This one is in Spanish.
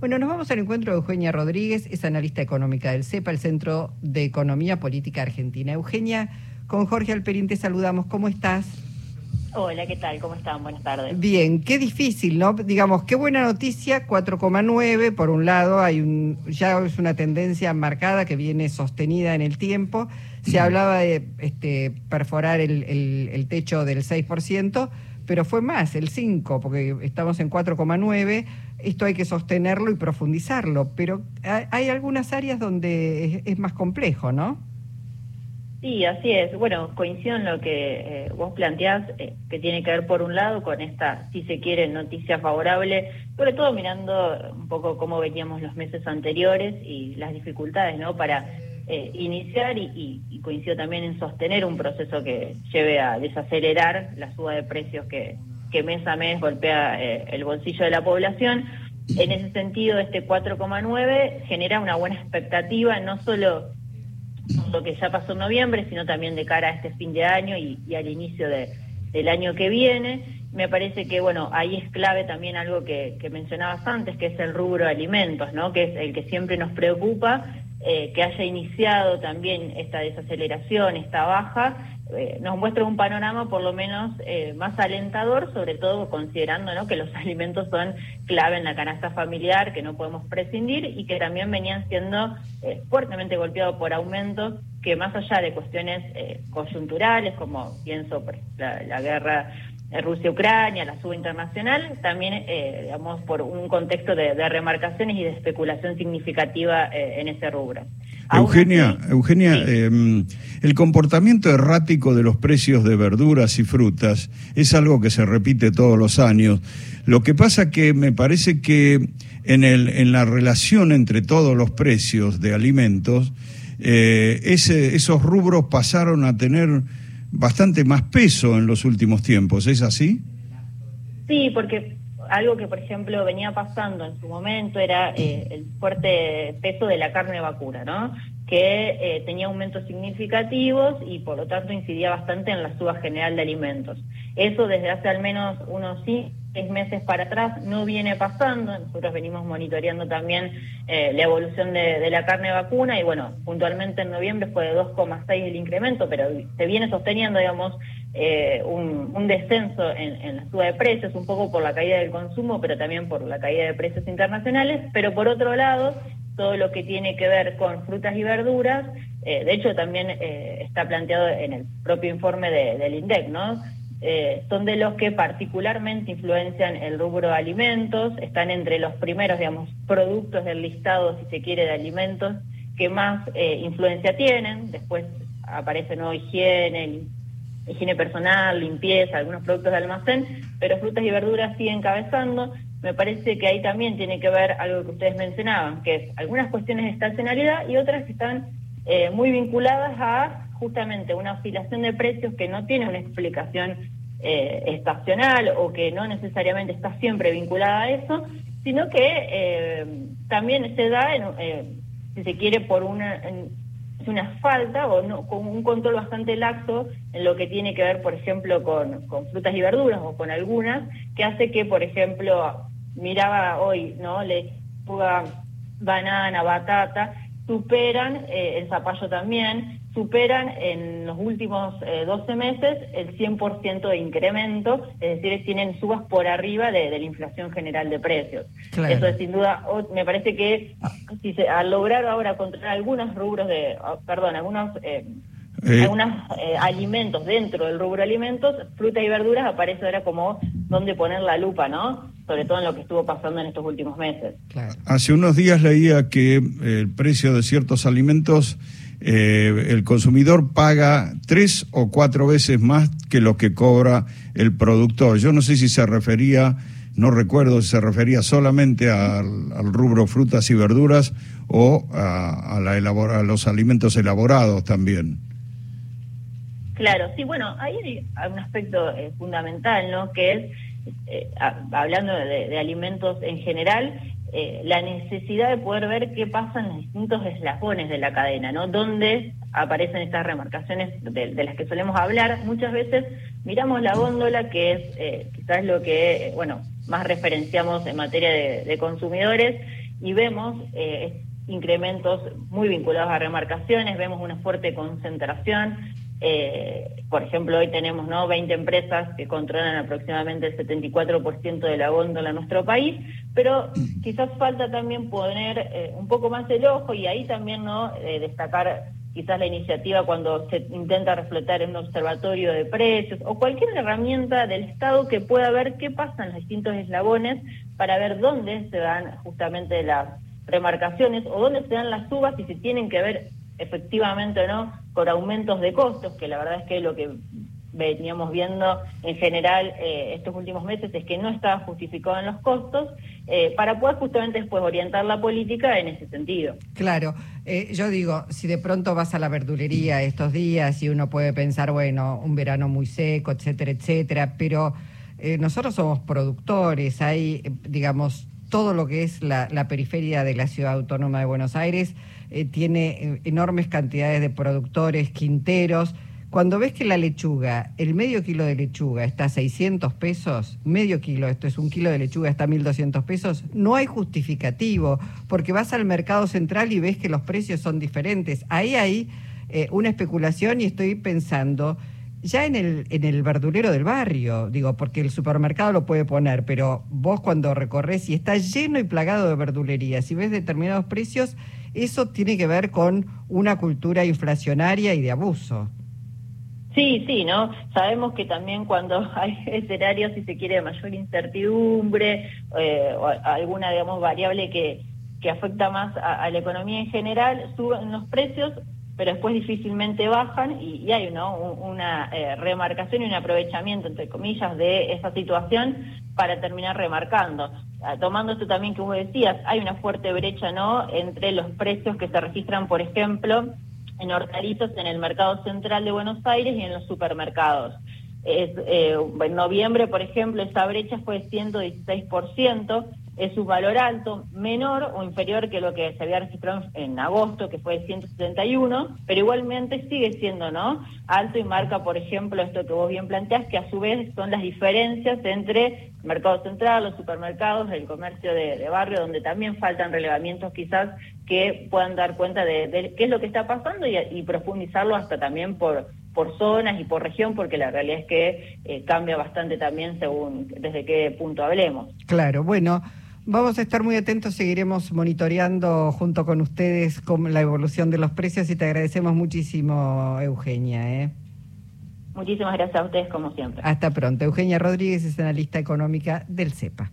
Bueno, nos vamos al encuentro de Eugenia Rodríguez, es analista económica del CEPA, el Centro de Economía Política Argentina. Eugenia, con Jorge Alperín te saludamos. ¿Cómo estás? Hola, ¿qué tal? ¿Cómo están? Buenas tardes. Bien, qué difícil, ¿no? Digamos, qué buena noticia, 4,9. Por un lado, hay un, ya es una tendencia marcada que viene sostenida en el tiempo. Se hablaba de este, perforar el, el techo del 6%, pero fue más, el 5, porque estamos en 4,9. Esto hay que sostenerlo y profundizarlo, pero hay algunas áreas donde es, más complejo, ¿no? Sí, así es. Bueno, coincido en lo que eh, vos planteás, eh, que tiene que ver por un lado con esta, si se quiere, noticia favorable, sobre todo mirando un poco cómo veníamos los meses anteriores y las dificultades, ¿no? Para eh, iniciar y, y, coincido también en sostener un proceso que lleve a desacelerar la suba de precios que, que mes a mes golpea eh, el bolsillo de la población. En ese sentido, este 4,9 genera una buena expectativa, no solo lo que ya pasó en noviembre, sino también de cara a este fin de año y, al inicio del año que viene. Me parece que, bueno, ahí es clave también algo que, que mencionabas antes, que es el rubro alimentos, ¿no? Que es el que siempre nos preocupa eh, que haya iniciado también esta desaceleración, esta baja, eh, nos muestra un panorama por lo menos eh, más alentador, sobre todo considerando que los alimentos son clave en la canasta familiar, que no podemos prescindir y que también venían siendo fuertemente golpeados por aumentos que más allá de cuestiones coyunturales, como pienso la guerra Rusia-Ucrania, la suba internacional, también, eh, digamos, por un contexto de, remarcaciones y de especulación significativa eh, en ese rubro. Eugenia, Eugenia em, el comportamiento errático de los precios de verduras y frutas es algo que se repite todos los años. Lo que pasa que me parece que en, el, en la relación entre todos los precios de alimentos, eh, ese, esos rubros pasaron a tener bastante más peso en los últimos tiempos, ¿es así? Sí, porque algo que, por ejemplo, venía pasando en su momento era eh, el fuerte peso de la carne vacuna, ¿no? Que eh, tenía aumentos significativos y, por lo tanto, incidía bastante en la suba general de alimentos. Eso desde hace al menos unos seis meses para atrás no viene pasando. Nosotros venimos monitoreando también eh, la evolución de, la carne vacuna y bueno, puntualmente en noviembre fue de 2,6 el incremento, pero se viene sosteniendo, digamos, eh, un, descenso en, la suba de precios, un poco por la caída del consumo, pero también por la caída de precios internacionales. Pero por otro lado, todo lo que tiene que ver con frutas y verduras, eh, de hecho también está planteado en el propio informe del INDEC, ¿no? Eh, son de los que particularmente influencian el rubro de alimentos, están entre los primeros, digamos, productos del listado, si se quiere, de alimentos que más eh, influencia tienen. Después aparecen ¿no? higiene, higiene personal, limpieza, algunos productos de almacén, pero frutas y verduras siguen encabezando. Me parece que ahí también tiene que ver algo que ustedes mencionaban, que es algunas cuestiones de estacionalidad y otras que están eh, muy vinculadas a justamente una oscilación de precios que no tiene una explicación eh, estacional o que no necesariamente está siempre vinculada a eso, sino que eh, también se da, eh, si se quiere, por una, una falta o no, con un control bastante laxo en lo que tiene que ver, por ejemplo, con, frutas y verduras o con algunas, que hace que, por ejemplo, miraba hoy, ¿no? Lechuga, banana, batata, superan, el zapallo también, superan en los últimos 12 eh, meses el 100% de incremento, es decir, tienen subas por arriba de, la inflación general de precios. Eso es sin duda, me parece que si se, al lograr ahora controlar algunos rubros de, ah, perdón, algunos... Eh, eh. algunos alimentos dentro del rubro alimentos, fruta y verduras aparece ahora como donde poner la lupa, ¿no? Sobre todo en lo que estuvo pasando en estos últimos meses. Hace unos días leía que el precio de ciertos alimentos eh, el consumidor paga tres o cuatro veces más que lo que cobra el productor. Yo no sé si se refería, no recuerdo si se refería solamente al, rubro frutas y verduras o a, la a los alimentos elaborados también. Claro, sí, bueno, ahí hay un aspecto eh, fundamental, ¿no? Que es, eh, hablando de, alimentos en general, eh, la necesidad de poder ver qué pasa en los distintos eslabones de la cadena, ¿no? Donde aparecen estas remarcaciones de, las que solemos hablar. Muchas veces miramos la góndola, que es eh, quizás lo que, bueno, más referenciamos en materia de, consumidores, y vemos eh, incrementos muy vinculados a remarcaciones, vemos una fuerte concentración. Eh, por ejemplo, hoy tenemos ¿no? 20 empresas que controlan aproximadamente el 74% de la góndola en nuestro país, pero quizás falta también poner eh, un poco más el ojo y ahí también no eh, destacar quizás la iniciativa cuando se intenta refletar en un observatorio de precios o cualquier herramienta del Estado que pueda ver qué pasa en los distintos eslabones para ver dónde se dan justamente las remarcaciones o dónde se dan las subas y si tienen que ver efectivamente o no con aumentos de costos, que la verdad es que lo que veníamos viendo en general eh, estos últimos meses es que no estaba justificado en los costos, eh, para poder justamente después orientar la política en ese sentido. Claro, eh, yo digo, si de pronto vas a la verdulería estos días y uno puede pensar, bueno, un verano muy seco, etcétera, etcétera, pero nosotros somos productores, hay, digamos, todo lo que es la, periferia de la ciudad autónoma de Buenos Aires eh, tiene eh, enormes cantidades de productores, quinteros. Cuando ves que la lechuga, el medio kilo de lechuga está a 600 pesos, medio kilo, esto es un kilo de lechuga está a 1.200 pesos, no hay justificativo, porque vas al mercado central y ves que los precios son diferentes. Ahí hay eh, una especulación y estoy pensando ya en el, en el verdulero del barrio, digo, porque el supermercado lo puede poner, pero vos cuando recorres y está lleno y plagado de verdulerías y ves determinados precios, eso tiene que ver con una cultura inflacionaria y de abuso. Sí, sí, ¿no? Sabemos que también cuando hay escenarios, si se quiere, mayor incertidumbre eh, o alguna, digamos, variable que, que afecta más a la economía en general, suben los precios, pero después difícilmente bajan y, hay ¿no? una eh, remarcación y un aprovechamiento, entre comillas, de esa situación para terminar remarcando. Ah, tomando esto también que vos decías, hay una fuerte brecha ¿no? entre los precios que se registran, por ejemplo, en hortalizas en el mercado central de Buenos Aires y en los supermercados. Es, eh, en noviembre, por ejemplo, esa brecha fue de 116%, es un valor alto, menor o inferior que lo que se había registrado en agosto, que fue de 171, pero igualmente sigue siendo no alto y marca, por ejemplo, esto que vos bien planteás, que a su vez son las diferencias entre el mercado central, los supermercados, el comercio de, barrio, donde también faltan relevamientos quizás que puedan dar cuenta de, qué es lo que está pasando y, profundizarlo hasta también por por zonas y por región, porque la realidad es que eh, cambia bastante también según desde qué punto hablemos. Claro, bueno, Vamos a estar muy atentos, seguiremos monitoreando junto con ustedes con la evolución de los precios y te agradecemos muchísimo, Eugenia. ¿eh? Muchísimas gracias a ustedes, como siempre. Hasta pronto. Eugenia Rodríguez es analista económica del CEPA.